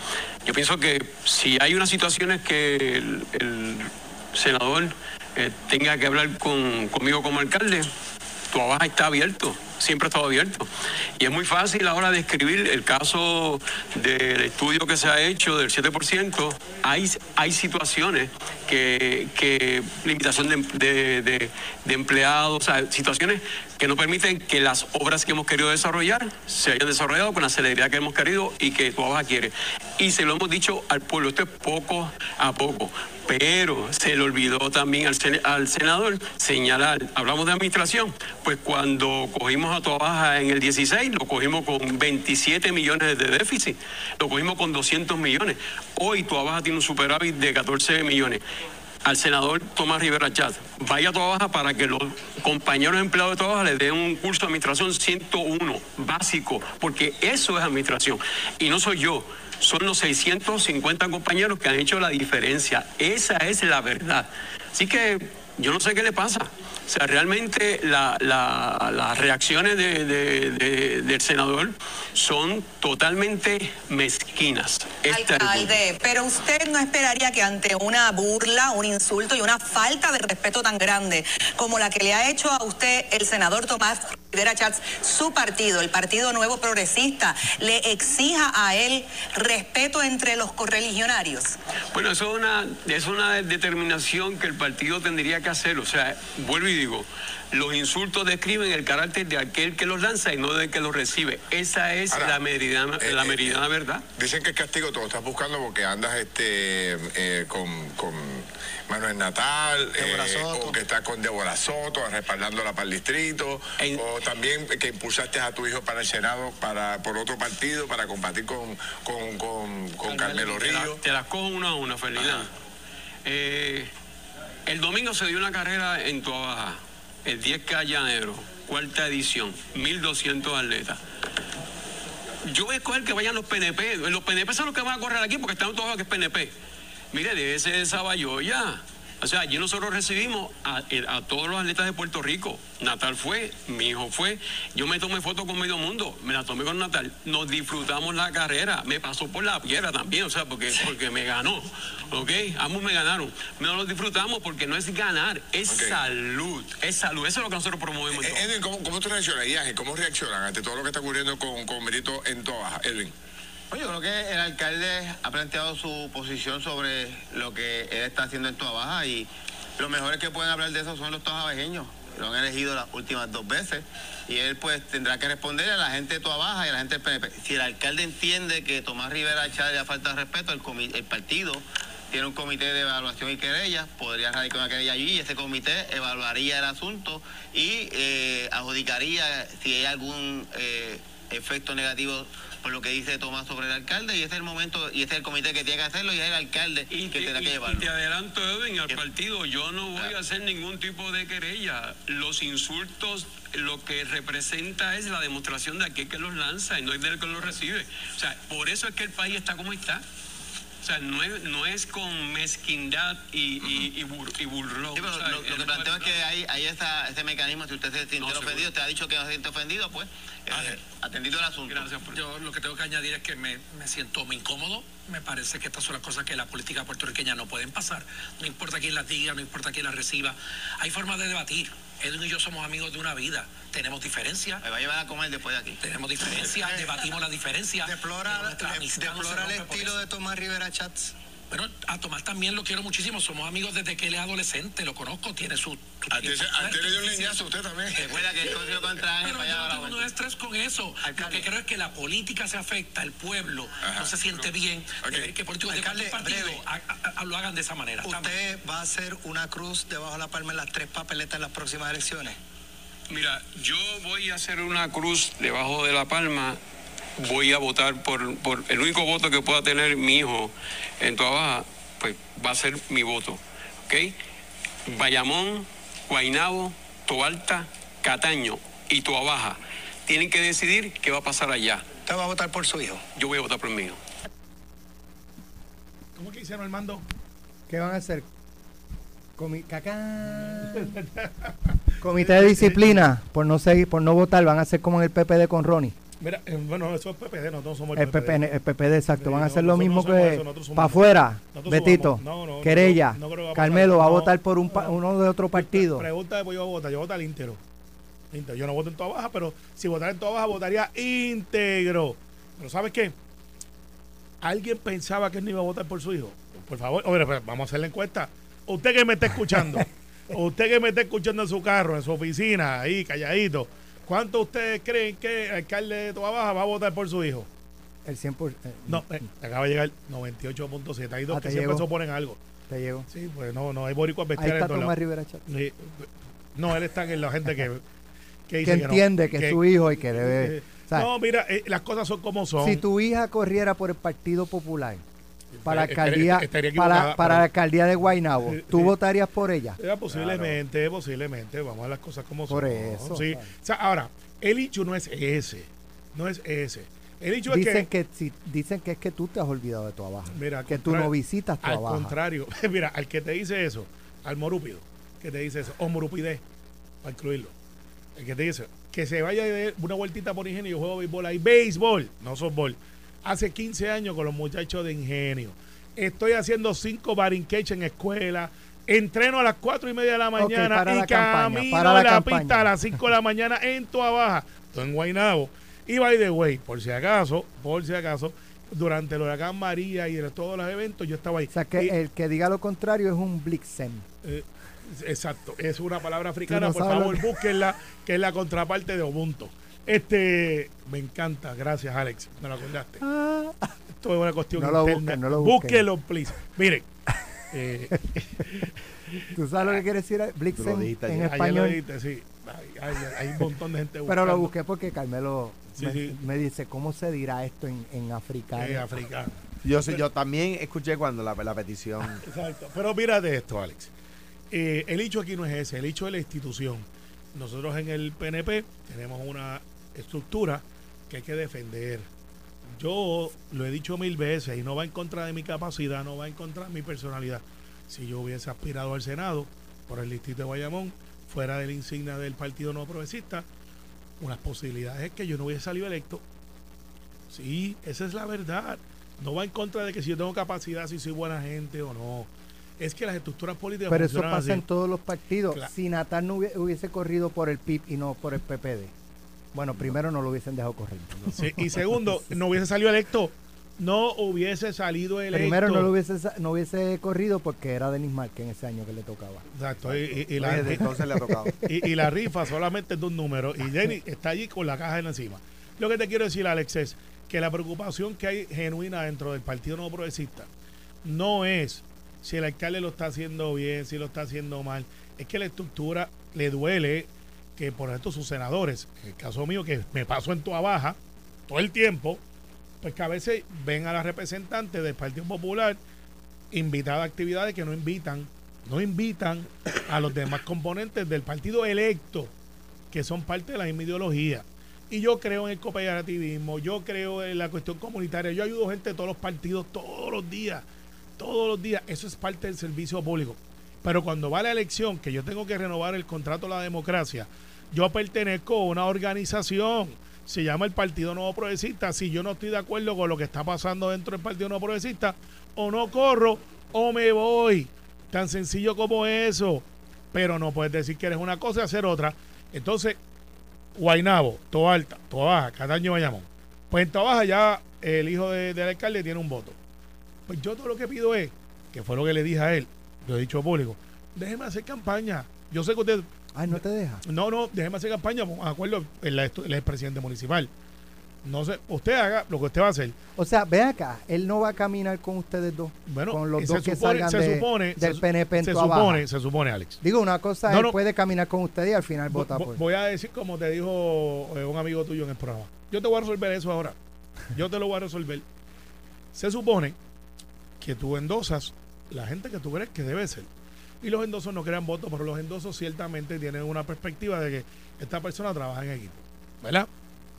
Yo pienso que si hay unas situaciones que el, el senador eh, tenga que hablar con, conmigo como alcalde, tu abajo está abierto. siempre ha estado abierto. Y es muy fácil ahora describir el caso del estudio que se ha hecho del 7%. Hay, hay situaciones que, que limitación de, de, de, empleados, situaciones que no permiten que las obras que hemos querido desarrollar se hayan desarrollado con la celeridad que hemos querido y que Tuabaja quiere. Y se lo hemos dicho al pueblo, esto es poco a poco. Pero se le olvidó también al, senador señalar, hablamos de administración, pues cuando cogimos a Tuabaja en el 16, lo cogimos con 27 millones de déficit, lo cogimos con 200 millones. Hoy Tuabaja tiene un superávit de 14 millones al senador Tomás Rivera Chat, vaya a Baja para que los compañeros empleados de Baja le den un curso de administración 101, básico, porque eso es administración. Y no soy yo, son los 650 compañeros que han hecho la diferencia. Esa es la verdad. Así que yo no sé qué le pasa. O sea, realmente la, la, las reacciones de, de, de, del senador son totalmente mezquinas. Este Alcalde, pero usted no esperaría que ante una burla, un insulto y una falta de respeto tan grande como la que le ha hecho a usted el senador Tomás Rivera Chats, su partido, el Partido Nuevo Progresista, le exija a él respeto entre los correligionarios? Bueno, eso es una, es una determinación que el partido tendría que hacer. O sea, vuelvo y digo, los insultos describen el carácter de aquel que los lanza y no del que los recibe. Esa es Ahora, la meridiana, eh, la meridiana eh, verdad. Dicen que el castigo todo estás buscando porque andas este eh, con, con, Manuel Natal, o que estás con Débora Soto, respaldándola para el distrito, en, o también que impulsaste a tu hijo para el Senado para por otro partido para combatir con, con, con, con Carmelo Río. Te, la, te las cojo una a una, Ferdinand. El domingo se dio una carrera en Tua Baja el 10K Llanero, cuarta edición, 1200 atletas. Yo voy a escoger que vayan los PNP. Los PNP son los que van a correr aquí porque están todos que es PNP. Mire, de ese de Sabayoya. O sea, allí nosotros recibimos a, a, todos los atletas de Puerto Rico. Natal fue, mi hijo fue. Yo me tomé foto con medio mundo, me la tomé con Natal. Nos disfrutamos la carrera. Me pasó por la piedra también, o sea, porque, porque me ganó. ¿Ok? Ambos me ganaron. No lo disfrutamos porque no es ganar, es okay. salud. Es salud. Eso es lo que nosotros promovemos. Eh, Edwin, ¿cómo, ¿cómo tú reaccionas, ¿Cómo reaccionan ante todo lo que está ocurriendo con, con Merito en Toa Edwin? Yo creo que el alcalde ha planteado su posición sobre lo que él está haciendo en Toa Baja y los mejores que pueden hablar de eso son los toabajeños. Lo han elegido las últimas dos veces y él pues tendrá que responder a la gente de Toa Baja y a la gente del PNP. Si el alcalde entiende que Tomás Rivera Chávez le falta de respeto, el, el partido tiene un comité de evaluación y querella, podría radicar una querella allí y ese comité evaluaría el asunto y eh, adjudicaría si hay algún eh, efecto negativo por lo que dice Tomás sobre el alcalde y este es el momento y este es el comité que tiene que hacerlo y es el alcalde y que te, tendrá que llevarlo. Y te adelanto, Edwin, al partido, yo no voy claro. a hacer ningún tipo de querella. Los insultos lo que representa es la demostración de aquel que los lanza y no es del que los recibe. O sea, por eso es que el país está como está. O sea, no es, no es con mezquindad y, uh -huh. y, y, bur, y burlón. Sí, pero lo, lo, que planteo es que hay, hay esta, este mecanismo, si usted se siente no, ofendido, usted ha dicho que no se siente ofendido, pues eh, atendido el asunto. Gracias. Por... Yo lo que tengo que añadir es que me, me, siento muy incómodo. Me parece que estas son las cosas que la política puertorriqueña no pueden pasar. No importa quién las diga, no importa quién las reciba. Hay formas de debatir. Edwin y yo somos amigos de una vida. Tenemos diferencias. Me va a llevar a comer después de aquí. Tenemos diferencias, debatimos las diferencias. Deplora, deplora el estilo de Tomás Rivera Chats. Bueno, a Tomás también lo quiero muchísimo. Somos amigos desde que él es adolescente. Lo conozco, tiene su. A ti le dio un leñazo usted también. Recuerda que el cogió contra Ángel. Yo estrés con eso. Alcalde. Lo que creo es que la política se afecta, el pueblo Ajá, no se siente no. bien okay. de ver que políticos Alcalde, de partido a, a, a, lo hagan de esa manera. ¿Usted va a hacer una cruz debajo de la palma en las tres papeletas en las próximas elecciones? Mira, yo voy a hacer una cruz debajo de la palma. Voy a votar por, por el único voto que pueda tener mi hijo en Toa Baja, pues va a ser mi voto. ¿Ok? Bayamón, Guainabo, Toalta, Cataño y Toa Baja tienen que decidir qué va a pasar allá. ¿Usted va a votar por su hijo? Yo voy a votar por mi hijo. ¿Cómo que hicieron, Armando? ¿Qué van a hacer? Comi Comité de disciplina por no seguir, por no votar, van a hacer como en el PPD con Ronnie. Mira, eh, bueno, eso es PPD, nosotros somos el, el PPD. PPD. El PPD, exacto. Van a hacer lo mismo que para afuera. Betito, no, no, Querella, no, Carmelo va a votar por un pa, uno de otro partido. Pregunta pues yo voy a votar, yo voy a votar al íntero. Yo no voto en toda baja, pero si votara en toda baja, votaría íntegro. Pero ¿sabes qué? ¿Alguien pensaba que él no iba a votar por su hijo? Por favor, oye, vamos a hacer la encuesta. Usted que me está escuchando, usted que me está escuchando en su carro, en su oficina, ahí calladito, ¿cuánto ustedes creen que el alcalde de Toa Baja va a votar por su hijo? El 100%. Eh, no, eh, acaba de llegar 98.7. Hay dos ah, que siempre se oponen algo. Te llegó. Sí, pues no, no hay boricuas bestiales. Ahí está Tomás Rivera Chat. No, él está en la gente que, que, entiende que, es su hijo y que debe. Eh, no, mira, las cosas son como son. Si tu hija corriera por el Partido Popular, para la alcaldía, para, para, la alcaldía de Guaynabo, ¿tú votarías por ella? posiblemente, posiblemente. Vamos a las cosas como son. Por eso. Sí. O sea, ahora, el hecho no es ese. No es ese. El hecho dicen es que, que si, dicen que es que tú te has olvidado de tu abajo. Mira, que tú no visitas tu Al contrario, mira, al que te dice eso, al morúpido, que te dice eso, o morupidez, para incluirlo. El que te dice que se vaya de una vueltita por ingenio, yo juego béisbol ahí, béisbol, no softball hace 15 años con los muchachos de ingenio. Estoy haciendo cinco barinqueches en escuela. Entreno a las 4 y media de la mañana y camino a la, pista a las 5 de la mañana en Tua Baja. Estoy en Guaynabo. Y by the way, por si acaso, por si acaso, durante el huracán María y de todos los eventos, yo estaba ahí. O sea, que el que diga lo contrario es un blixen. Eh, exacto, es una palabra africana. por favor, búsquenla, que es la contraparte de Ubuntu. Este, me encanta, gracias Alex, me lo acordaste. Ah. Esto es una cuestión no interna. no lo Búsquelo, please. Miren. Eh, ¿Tú sabes lo que quiere decir Blixen en, español? sí. Hay, un montón de gente buscando. Pero lo busqué porque Carmelo me, dice, ¿cómo se dirá esto en, en africano? En africano. Yo, yo también escuché cuando la, la petición. Exacto. Pero mira de esto, Alex. Eh, el hecho aquí no es ese, el hecho de la institución. Nosotros en el PNP tenemos una estructura que hay que defender. Yo lo he dicho mil veces y no va en contra de mi capacidad, no va en contra de mi personalidad. Si yo hubiese aspirado al Senado por el distrito de Bayamón, fuera de la insignia del Partido No Progresista, unas posibilidades es que yo no hubiese salido electo. Sí, esa es la verdad. No va en contra de que si yo tengo capacidad, si soy buena gente o no. Es que las estructuras políticas. Pero eso pasa en todos los partidos. Si Natal no hubiese corrido por el PIB y no por el PPD bueno, primero no lo hubiesen dejado correr. y segundo, no hubiese salido electo. No hubiese salido electo. Primero no lo hubiese, no hubiese corrido porque era Denis Márquez en ese año que le tocaba. Exacto. Y, la, entonces le ha tocado. Y, la rifa solamente es de un número. Y Denis está allí con la caja en encima. Lo que te quiero decir, Alex, es que la preocupación que hay genuina dentro del Partido Nuevo Progresista no es si el alcalde lo está haciendo bien, si lo está haciendo mal. Es que la estructura le duele que por ejemplo sus senadores, en el caso mío que me paso en toda baja todo el tiempo, pues que a veces ven a la representante del Partido Popular invitada a actividades que no invitan, no invitan a los demás componentes del partido electo, que son parte de la misma ideología. Y yo creo en el cooperativismo, yo creo en la cuestión comunitaria, yo ayudo gente de todos los partidos todos los días, todos los días, eso es parte del servicio público. Pero cuando va la elección, que yo tengo que renovar el contrato de la democracia, yo pertenezco a una organización, se llama el Partido Nuevo Progresista. Si yo no estoy de acuerdo con lo que está pasando dentro del Partido Nuevo Progresista, o no corro o me voy. Tan sencillo como eso. Pero no puedes decir que eres una cosa y hacer otra. Entonces, Guainabo, Toa Alta, Toa Baja, Cataño Bayamón. Pues en Toa Baja ya el hijo del alcalde tiene un voto. Pues yo todo lo que pido es, que fue lo que le dije a él, lo he dicho público, déjeme hacer campaña. Yo sé que usted... Ay, no te deja. No, no, déjeme hacer campaña, me acuerdo, el, el presidente municipal. No sé, usted haga lo que usted va a hacer. O sea, ve acá, él no va a caminar con ustedes dos. Bueno, con los dos que salgan se supone, del PNP se supone, se supone, Alex. Digo, una cosa, él puede caminar con ustedes y al final vota por Voy a decir como te dijo eh, un amigo tuyo en el programa. Yo te voy a resolver eso ahora. Yo te lo voy a resolver. Se supone que tú endosas la gente que tú crees que debe ser. Y los endosos no crean votos, pero los endosos ciertamente tienen una perspectiva de que esta persona trabaja en equipo. ¿Verdad?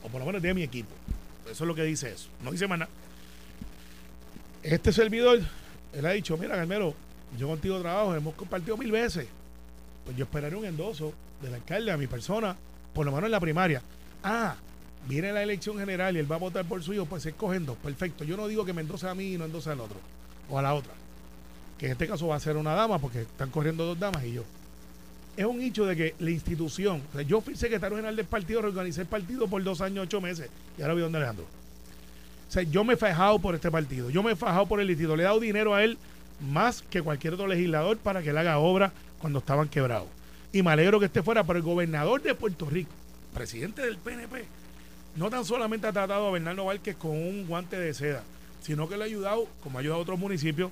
O por lo menos tiene mi equipo. Eso es lo que dice eso. No dice más nada. Este servidor, él ha dicho, mira, Carmelo, yo contigo trabajo, hemos compartido mil veces. Pues yo esperaré un endoso del alcalde a mi persona, por lo menos en la primaria. Ah, viene la elección general y él va a votar por su hijo, pues se escogen dos. Perfecto. Yo no digo que me endose a mí y no endose al otro. O a la otra que en este caso va a ser una dama porque están corriendo dos damas y yo. es un hecho de que la institución, o sea, yo fui secretario general del partido, reorganicé el partido por dos años, ocho meses, y ahora veo dónde Alejandro. O sea, yo me he fajado por este partido, yo me he fajado por el instituto, le he dado dinero a él más que cualquier otro legislador para que él haga obra cuando estaban quebrados. Y me alegro que esté fuera, pero el gobernador de Puerto Rico, presidente del PNP, no tan solamente ha tratado a Bernardo Vázquez con un guante de seda, sino que le ha ayudado, como ha ayudado a otros municipios,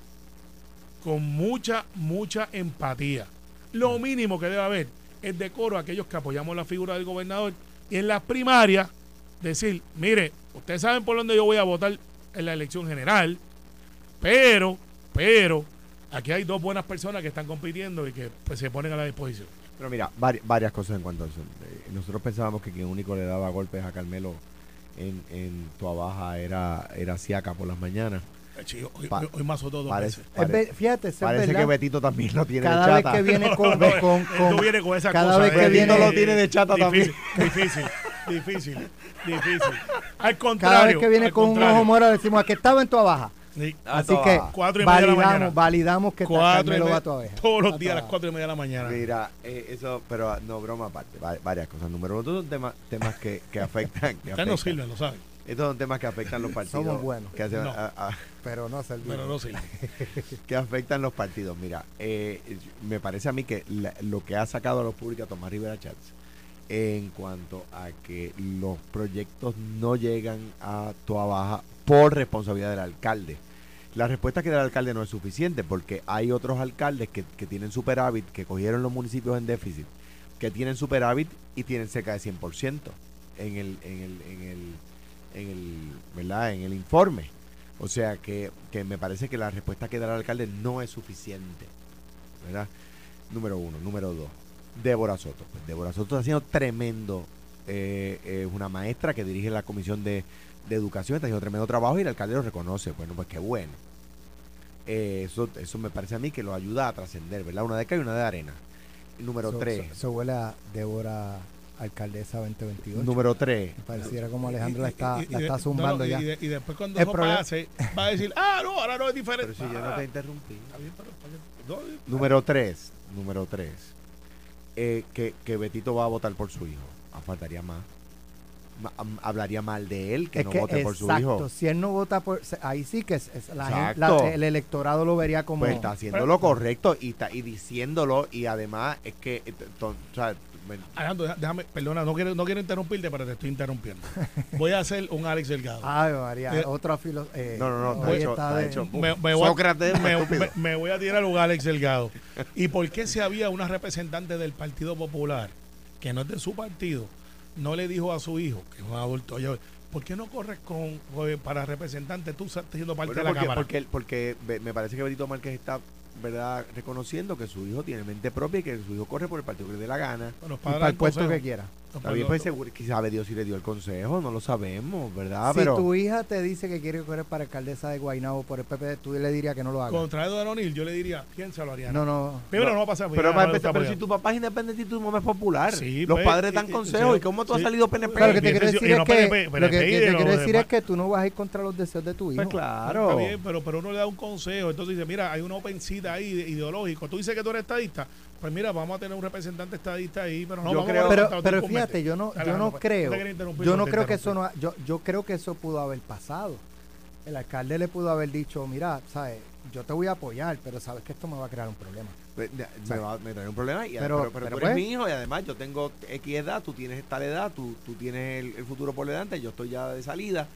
con mucha, mucha empatía. Lo mínimo que debe haber es decoro a aquellos que apoyamos la figura del gobernador y en las primarias decir, mire, ustedes saben por dónde yo voy a votar en la elección general, pero, pero, aquí hay dos buenas personas que están compitiendo y que pues, se ponen a la disposición. Pero mira, varias cosas en cuanto a eso. Eh, nosotros pensábamos que quien único le daba golpes a Carmelo en, en Baja era, era Siaca por las mañanas. Eh, hoy, hoy, más o todo parece, fíjate, parece que Betito también lo tiene cada de chata. vez que viene con, con, con viene con esa cada cosa, vez que viene lo tiene de chata difícil, también. difícil difícil difícil. Al contrario cada vez que viene con un ojo morado decimos que estaba en tu baja sí. así que cuatro y validamos, media de la mañana. validamos que cuatro lo y va a abeja todos los días a las cuatro y media de la mañana mira eh, eso pero no broma aparte varias cosas número uno son temas temas que, que afectan que Ustedes no sirven lo saben estos son temas que afectan los partidos. Somos buenos. Que hacen, No. a- a- pero no servimos pero no sirven que afectan los partidos. Mira, eh, me parece a mí que la- lo que ha sacado a los públicos a Tomás Rivera Chats en cuanto a que los proyectos no llegan a Toa Baja por responsabilidad del alcalde. La respuesta que da el alcalde no es suficiente porque hay otros alcaldes que, que tienen superávit, que cogieron los municipios en déficit, que tienen superávit y tienen cerca de 100% en el, en el, en el, en el, ¿verdad? En el informe. O sea que, que me parece que la respuesta que da el alcalde no es suficiente. ¿Verdad? Número uno. Número dos. Débora Soto. Pues Débora Soto está haciendo tremendo. eh, eh, una maestra que dirige la comisión de, de educación, está haciendo tremendo trabajo y el alcalde lo reconoce. Bueno, pues qué bueno. Eh, eso, eso me parece a mí que lo ayuda a trascender, ¿verdad? Una de cal y una de arena. Número Eso- tres. eso- eso huele a Débora alcaldesa 2028 Número tres. Me pareciera como Alejandro la está, Y- y- la está zumbando no, ya y de- y después cuando El eso problema- pase va a decir ah no ahora no es diferente Pero si yo no Ah, te interrumpí. está bien, pero- pero- no, Número tres, número tres, eh, que, que Betito va a votar por su hijo. Ah, faltaría más. Hablaría mal de él que es no que vote por su exacto hijo. si él no vota por ahí sí que es, es la gente- Exacto. la- el electorado lo vería como Pues está haciendo lo correcto y está y diciéndolo y además es que eh, to- o sea, me- Alejandro, deja- déjame, perdona, no quiero, no quiero interrumpirte, pero te estoy interrumpiendo. Voy a hacer un Alex Delgado. Ay, María, Eh, otra filo eh, no, no, no, hecho, de- hecho. me, me voy, a- Sócrates, me, estúpido. me- me voy a tirar un Alex Delgado. ¿Y por qué si había una representante del Partido Popular, que no es de su partido, no le dijo a su hijo, que es un adulto, oye, ¿por qué no corres con, con- para representante tú estás siendo parte Bueno, de la porque, Cámara? porque, porque me parece que Betito Márquez está verdad reconociendo que su hijo tiene mente propia y que su hijo corre por el partido que le dé la gana. Bueno, y para para el puesto consejo. que quiera Está bien, pues seguro sabe Dios si le dio el consejo, no lo sabemos, ¿verdad? si Pero tu hija te dice que quiere correr para alcaldesa de Guaynabo por el PP tú le dirías que no lo haga Contra Eduardo O'Neill, yo le diría, piénsalo, Ariana. no no Primero No, no va a pasar. porque pero, ya para empezar, pero si tu papá es independiente y tu mamá es popular, Sí, los pues, padres dan consejos. sí, ¿Y cómo tú has sí. salido PNP? Claro, lo que te quiero decir es no que, PNP, lo que, PNP te quiero decir es que tú no vas a ir contra los deseos de tu hijo. Pues claro. Está bien, pero, pero uno le da un consejo. Entonces dice, mira, hay una open seat ahí de- ideológico. Tú dices que tú eres estadista. Pues mira, vamos a tener un representante estadista ahí, pero no Yo vamos creo- a pero, pero fíjate, yo no, Dale, yo no pues, creo, yo no creo que eso no, ha- yo, yo creo que eso pudo haber pasado. El alcalde le pudo haber dicho, mira, sabes, yo te voy a apoyar, pero sabes que esto me va a crear un problema. Pues, me, va, me trae un problema, y, Pero- pero, pero, pero tú eres pues- mi hijo y además yo tengo X edad, tú tienes tal edad, tú, tú tienes el, el futuro por delante, yo estoy ya de salida,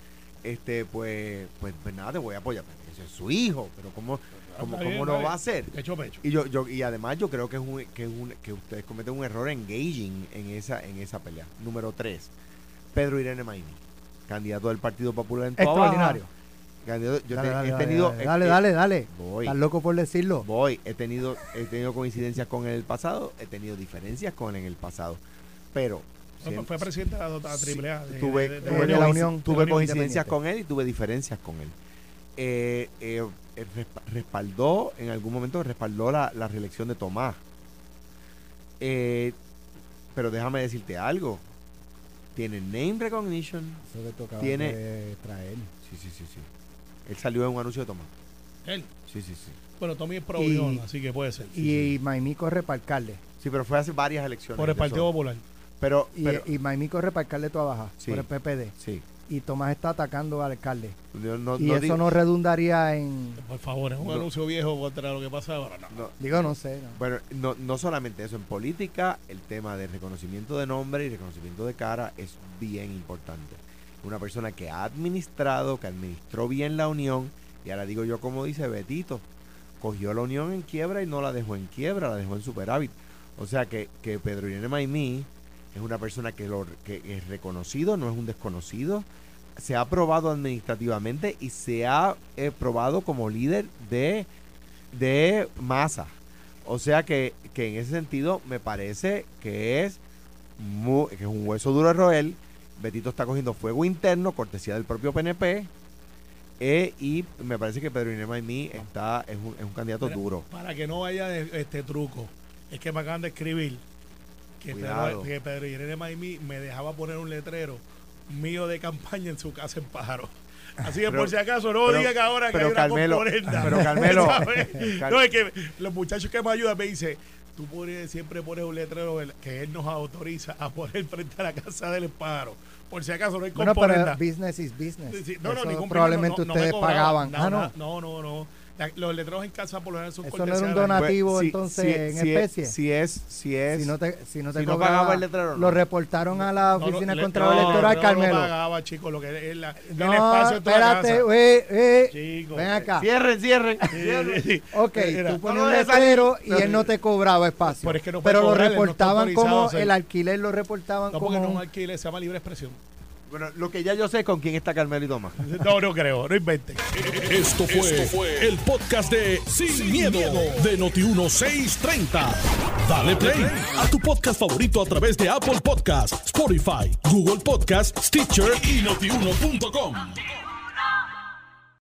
este pues, pues, pues nada, te voy a apoyar. Ese es su hijo, pero ¿cómo, cómo, cómo no va a ser? Pecho, pecho. Y yo, yo y además yo creo que es un, que es un, que ustedes cometen un error engaging en esa en esa pelea. Número 3. Pedro Irene Maini, candidato del Partido Popular en Baja. Extraordinario. Candidato- yo Dale, te- dale, he dale, tenido dale, dale, eh, dale, dale. Voy. Estás loco por decirlo. Voy, he tenido, he tenido coincidencias con él en el pasado, he tenido diferencias con él en el pasado. Pero Fue, presidente de la dota- sí, AAA. de- tuve, de- de- tuve de la Unión- tuve de la Unión coincidencias con él y tuve diferencias con él. Eh, eh, eh, resp- respaldó, en algún momento respaldó la, la reelección de Tomás. Eh, pero déjame decirte algo. Tiene name recognition. Eso que tú acabas Tiene- de traer. Sí, sí, sí, sí. Él salió en un anuncio de Tomás. Él. Sí, sí, sí. Bueno, Tommy es pro Y- así que puede ser. Y, Maimí corre para alcalde. Sí, pero fue hace varias elecciones. Por el Partido. Popular. Pero, Y, pero- y Maimí corre para alcalde de Toa Baja, Sí. por el PPD. sí. Y Tomás está atacando al alcalde. No- y no eso digo- no redundaría en... Por favor, es un No. anuncio viejo contra lo que pasa ahora. No. no, Digo, no sé. no. Bueno, no, no solamente eso, en política el tema de reconocimiento de nombre y reconocimiento de cara es bien importante. Una persona que ha administrado, que administró bien la unión, y ahora digo yo como dice Betito, cogió la unión en quiebra y no la dejó en quiebra, la dejó en superávit. O sea que, que Pedro Irene Maimí es una persona que, lo, que es reconocido, no es un desconocido, se ha aprobado administrativamente y se ha eh, probado como líder de, de masa. O sea que, que en ese sentido me parece que es, que es un hueso duro de roer. Betito está cogiendo fuego interno, cortesía del propio PNP. eh, y me parece que Pedro Inés Maimí está, es, un, es un candidato Mira, duro. Para que no vaya de- este truco, es que me acaban de escribir que. Pedro, que Pedro Irene Maimí me dejaba poner un letrero mío de campaña en su casa en Pájaro. Así que Pero- por si acaso no pero- diga que ahora que pero hay una Carmelo, componenda. pero Carmelo, no, es que los muchachos que me ayudan me dicen, tú pones- siempre pones un letrero que él nos autoriza a poner frente a la casa del Pájaro. Por si acaso no hay Bueno, componenda. pero business is business. Sí, sí. No, no, ningún probablemente no, no ustedes cobraban. pagaban. No, ah, no, no. no, no, no. La- los letreros en casa por lo general son Eso no era un donativo Pues, entonces si- en si es- especie. Si es, si es, si no te, si no te si no cobraba, pagaba el letrero, no. Lo reportaron a la No, no, Oficina le- de Control no, Electoral, no, Carmelo. No pagaba, chicos, lo que es la, el No, espacio de toda la espérate, casa. güey, eh, Chico, ven eh, acá. Cierren, cierren. Sí, sí, sí. Ok, tú pones no un letrero y él no te cobraba espacio. Pero es que no puede pero lo cobrar, no reportaban como, el alquiler lo reportaban No, porque como... no es un- alquiler, se llama libre expresión. Bueno, lo que ya yo sé es con quién está Carmelo y Tomás. No, no creo, no inventen. Esto fue, el podcast de Sin, miedo, de Noti1630. Dale play a tu podcast favorito a través de Apple Podcasts, Spotify, Google Podcasts, Stitcher y notiuno.com.